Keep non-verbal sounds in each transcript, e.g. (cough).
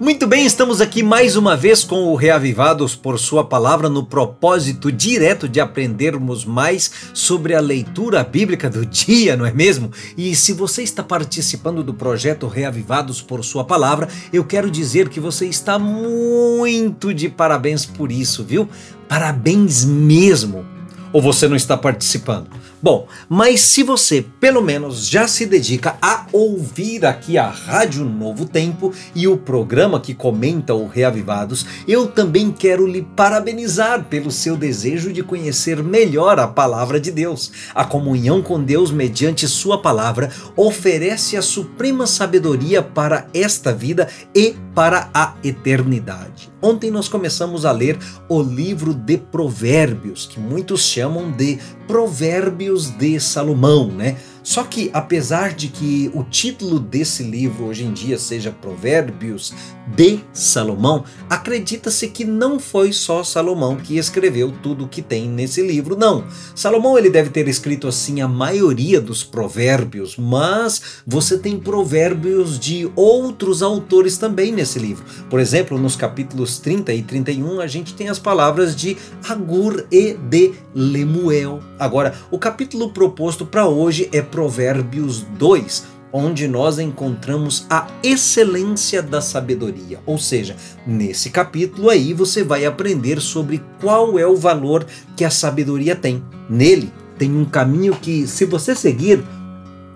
Muito bem, estamos aqui mais uma vez com o Reavivados por Sua Palavra no propósito direto de aprendermos mais sobre a leitura bíblica do (laughs) dia, não é mesmo? E se você está participando do projeto Reavivados por Sua Palavra, eu quero dizer que você está muito de parabéns por isso, viu? Parabéns mesmo! Ou você não está participando? Bom, mas se você pelo menos já se dedica a ouvir aqui a Rádio Novo Tempo e o programa que comenta o Reavivados, eu também quero lhe parabenizar pelo seu desejo de conhecer melhor a palavra de Deus. A comunhão com Deus mediante sua palavra oferece a suprema sabedoria para esta vida e para a eternidade. Ontem nós começamos a ler o livro de Provérbios, que muitos chamam de Provérbios de Salomão, né? Só que, apesar de que o título desse livro hoje em dia seja Provérbios de Salomão, acredita-se que não foi só Salomão que escreveu tudo o que tem nesse livro, não. Salomão ele deve ter escrito assim a maioria dos provérbios, mas você tem provérbios de outros autores também nesse livro. Por exemplo, nos capítulos 30 e 31, a gente tem as palavras de Agur e de Lemuel. Agora, o capítulo proposto para hoje é Provérbios 2, onde nós encontramos a excelência da sabedoria. Ou seja, nesse capítulo aí você vai aprender sobre qual é o valor que a sabedoria tem. Nele tem um caminho que, se você seguir,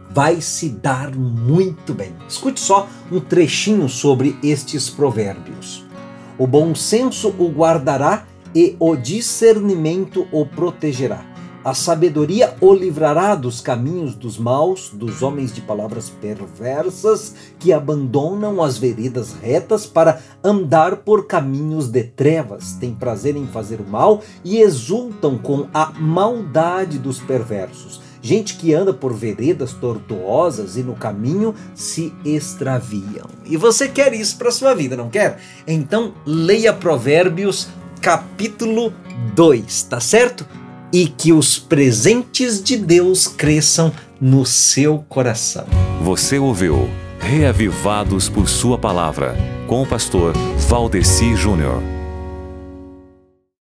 vai se dar muito bem. Escute só um trechinho sobre estes provérbios. O bom senso o guardará e o discernimento o protegerá. A sabedoria o livrará dos caminhos dos maus, dos homens de palavras perversas que abandonam as veredas retas para andar por caminhos de trevas, têm prazer em fazer o mal e exultam com a maldade dos perversos. Gente que anda por veredas tortuosas e no caminho se extraviam. E você quer isso para sua vida, não quer? Então leia Provérbios capítulo 2, tá certo? E que os presentes de Deus cresçam no seu coração. Você ouviu Reavivados por Sua Palavra, com o pastor Valdeci Júnior.